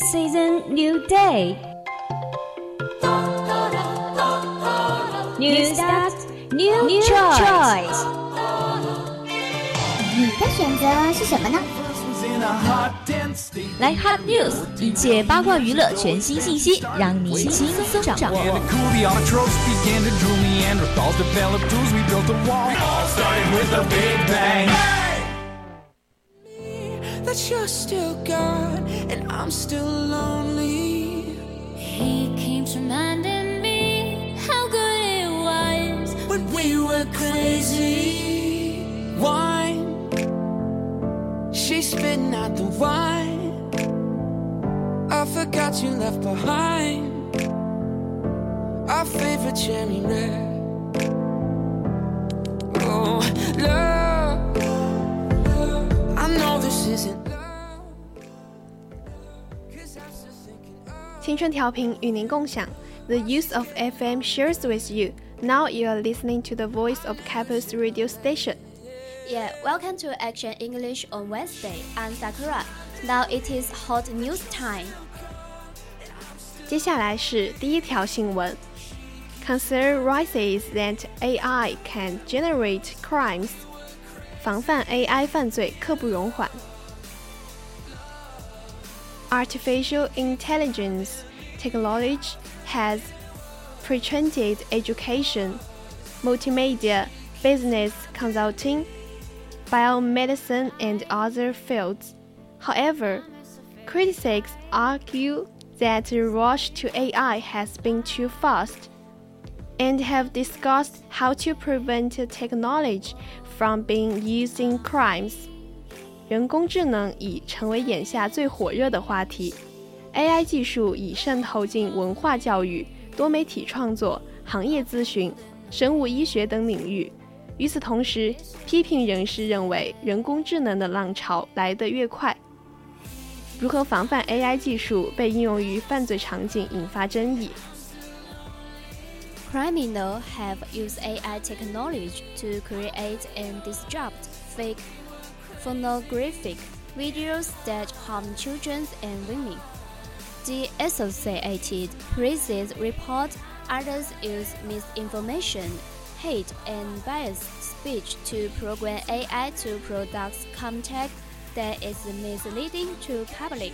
season, new day. New start, new, new choice. 你的选择是什么呢？来 Hot News，一切八卦娱乐全新信息，让你轻松掌握。 You're still gone and I'm still lonely. He keeps reminding me how good it was when we were crazy. Wine, she's spitting out the wine. I forgot you left behind our favorite cherry red. Oh, love, I know this isn't. 青春调频与您共享，The use of FM shares with you. Now you are listening to the voice of campus radio station. Yeah, welcome to Action English on Wednesday. I'm Sakura. Now it is hot news time. 接下来是第一条新闻。Concern rises that AI can generate crimes. 防范 AI 犯罪刻不容缓。 Artificial intelligence technology has pre-trained education, multimedia, business consulting, biomedicine, and other fields. However, critics argue that the rush to AI has been too fast and have discussed how to prevent technology from being used in crimes. 人工智能已成为眼下最火热的话题，AI 技术已渗透进文化教育、多媒体创作、行业咨询、生物医学等领域。与此同时，批评人士认为，人工智能的浪潮来得越快，如何防范 AI 技术被应用于犯罪场景引发争议。Criminals have used AI technology to create and disrupt fake pornographic videos that harm children and women. The Associated Press report others use misinformation, hate, and biased speech to program AI to produce content that is misleading to public.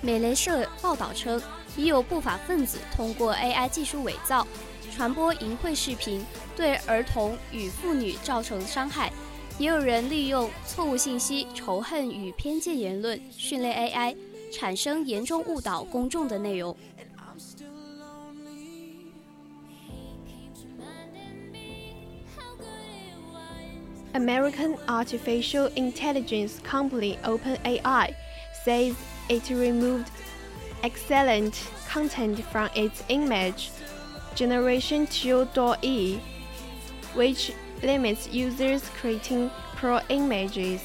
美联社报道称，已有不法分子通过 AI 技术伪造、传播淫秽视频，对儿童与妇女造成伤害。 也有人利用错误信息、仇恨与偏见言论训练 AI，产生严重误导公众的内容。American artificial intelligence company OpenAI says it removed excellent content from its image generation tool DALL-E, which limits users creating pro images.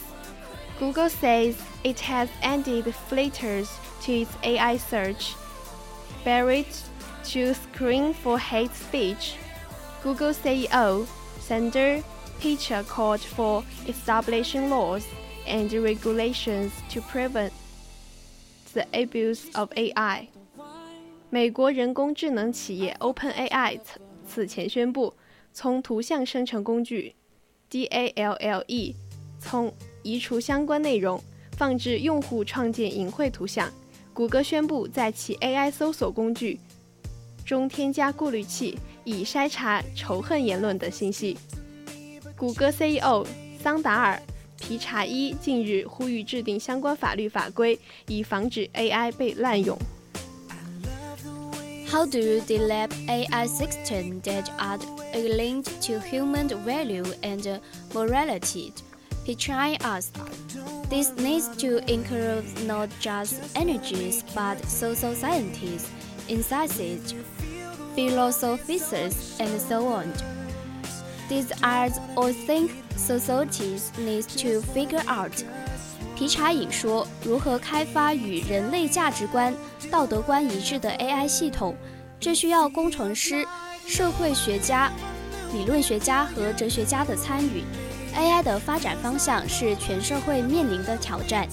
Google says it has added filters to its AI search, buried to screen for hate speech. Google CEO Sundar Pichai called for establishing laws and regulations to prevent the abuse of AI. 美国人工智能企业 OpenAI 此前宣布。 从图像生成工具 DALL-E 从移除相关内容，放置用户创建淫秽图像。谷歌宣布在其 AI 搜索工具中添加过滤器，以筛查仇恨言论等信息。谷歌 CEO 桑达尔·皮查伊近日呼吁制定相关法律法规，以防止 AI 被滥用。How do you develop AI systems that are linked to human value and morality? Pichai us. This needs to include not just energies but social scientists, enscientists, philosophers, and so on. These are all things societies need to figure out. 皮查引说：“如何开发与人类价值观、道德观一致的 AI 系统？这需要工程师、社会学家、理论学家和哲学家的参与。AI 的发展方向是全社会面临的挑战。”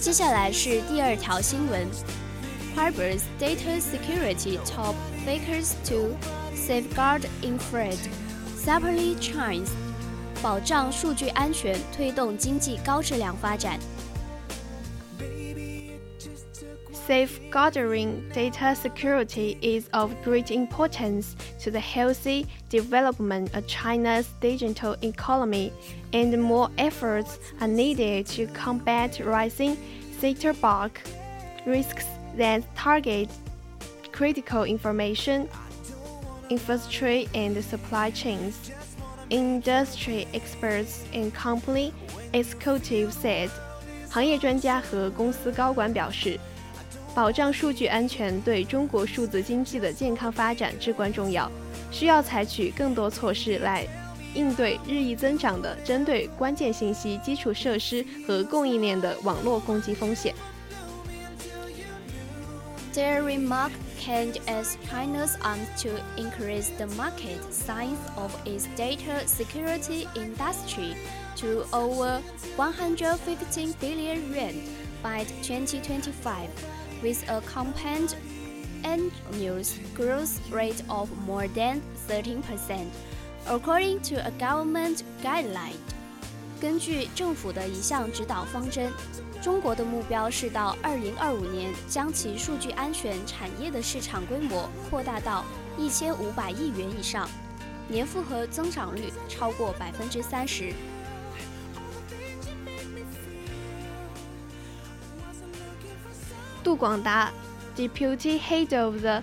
接下来是第二条新闻：Harvard's data security top fakers to safeguard infrared. Separately China，保障数据安全，推动经济高质量发展。Safeguarding data security is of great importance to the healthy development of China's digital economy, and more efforts are needed to combat rising cyberbug risks that target critical information infrastructure and supply chains. Industry experts and company executives said，行业专家和公司高管表示，保障数据安全对中国数字经济的健康发展至关重要，需要采取更多措施来应对日益增长的针对关键信息基础设施和供应链的网络攻击风险。Their remark as China's aims to increase the market size of its data security industry to over 115 billion yuan by 2025, with a compound annual growth rate of more than 13%, according to a government guideline. 根据政府的一项指导方针，中国的目标是到2025年将其数据安全产业的市场规模扩大到1500亿元以上，年复合增长率超过百分之三十。杜广达，Deputy Head of the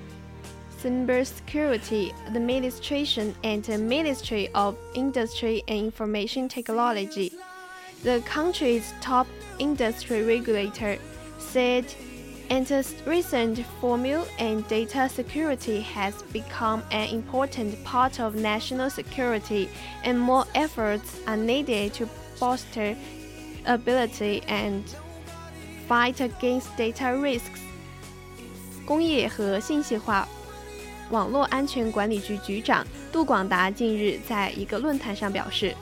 Cybersecurity Administration and Ministry of Industry and Information Technology, the country's top industry regulator, said its recent formula and data security has become an important part of national security, and more efforts are needed to foster ability and fight against data risks. 工业和信息化 网络安全管理局局长杜广达近日在一个论坛上表示，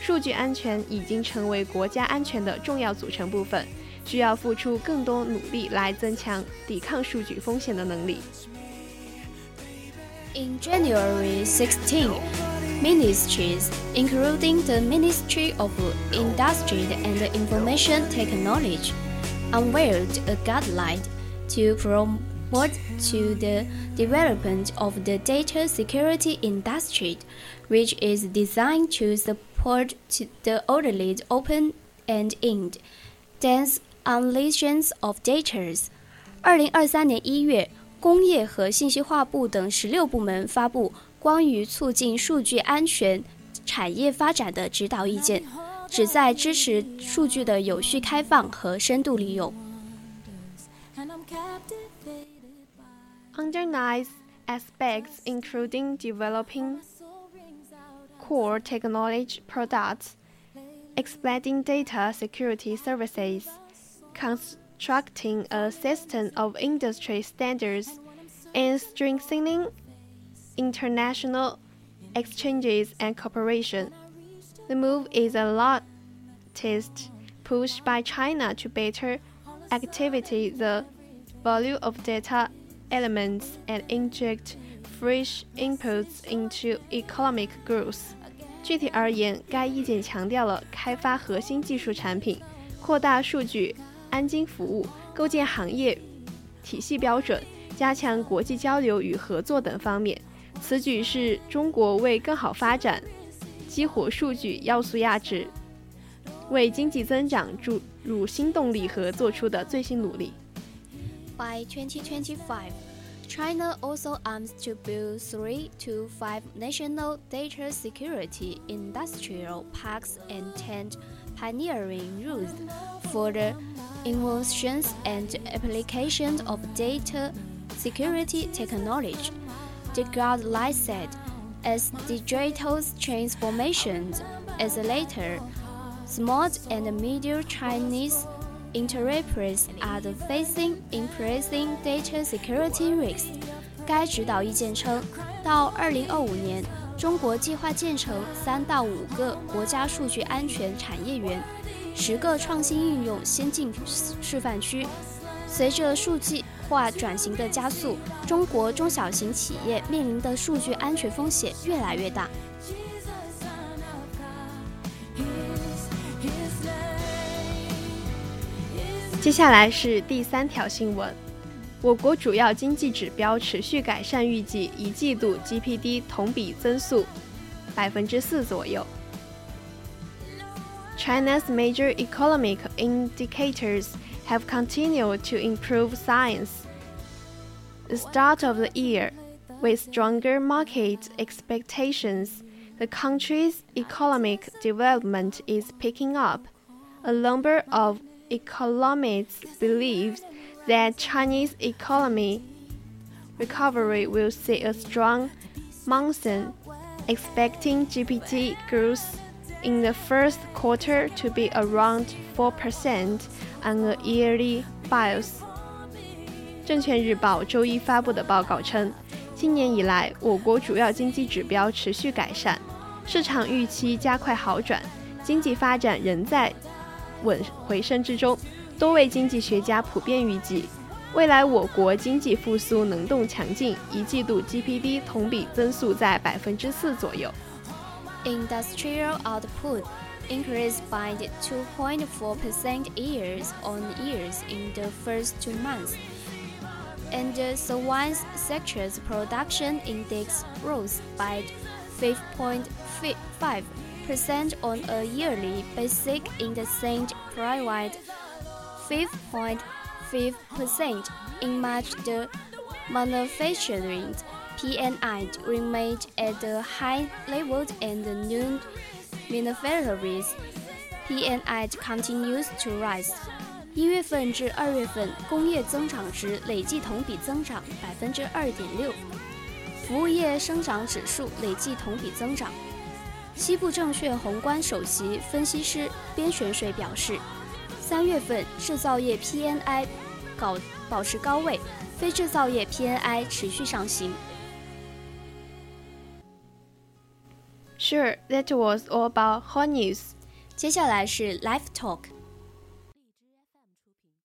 数据安全已经成为国家安全的重要组成部分，需要付出更多努力来增强抵抗数据风险的能力。In January 16, ministries, including the Ministry of Industry and Information Technology, unveiled a guideline to promote what to the development of the data security industry, which is designed to support the orderly open and end dense unleashings of data. 二零二三年一月，工业和信息化部等十六部门发布关于促进数据安全产业发展的指导意见，旨在支持数据的有序开放和深度利用。 Under nice aspects including developing core technology products, expanding data security services, constructing a system of industry standards, and strengthening international exchanges and cooperation. The move is a latest push by China to better activity the value of data elements and inject fresh inputs into economic growth。具体而言，该意见强调了开发核心技术产品、扩大数据安金服务、构建行业体系标准、加强国际交流与合作等方面。此举是中国为更好发展、激活数据要素价值、为经济增长注入新动力和做出的最新努力。By 2025, China also aims to build three to five national data security industrial parks and 10 pioneering routes for the inventions and applications of data security technology. The guideline said, as digital transformation accelerator, small and medium Chinese enterprises are facing increasing data security risks. 该指导意见称，到2025年，中国计划建成三到五个国家数据安全产业园，十个创新应用先进示范区。随着数据化转型的加速，中国中小型企业面临的数据安全风险越来越大。接下来是第三条新闻：我国主要经济指标持续改善，预计一季度 GPD 同比增速百分之四左右。China's major economic indicators have continued to improve since the start of the year, with stronger market expectations. The country's economic development is picking up. A number of economists believes that Chinese economy recovery will see a strong monsoon, expecting GDP growth in the first quarter to be around 4% on a yearly basis. 证券日报周一发布的报告称，今年以来，我国主要经济指标持续改善，市场预期加快好转，经济发展仍在稳回升之中。多位经济学家普遍预计，未来我国经济复苏能动强劲，一季度 GPD 同比增速在百分之四左右。Industrial output increased by 2.4% years on years in the first two months. And the service sector's production index rose by 5.5% percent on a yearly basis in the same period, 5.5% in March the manufacturing PMI remained at the high level and the new manufacturing PMI continues to rise. 一月份至二月份，工业增长值累计同比增长百分之二点六，服务业生长指数累计同比增长西部证券宏观首席分析师边玄水表示，三月份制造业 PNI 搞保持高位，非制造业 PNI 持续上行。Sure, that was all about hot news. 接下来是 Live Talk。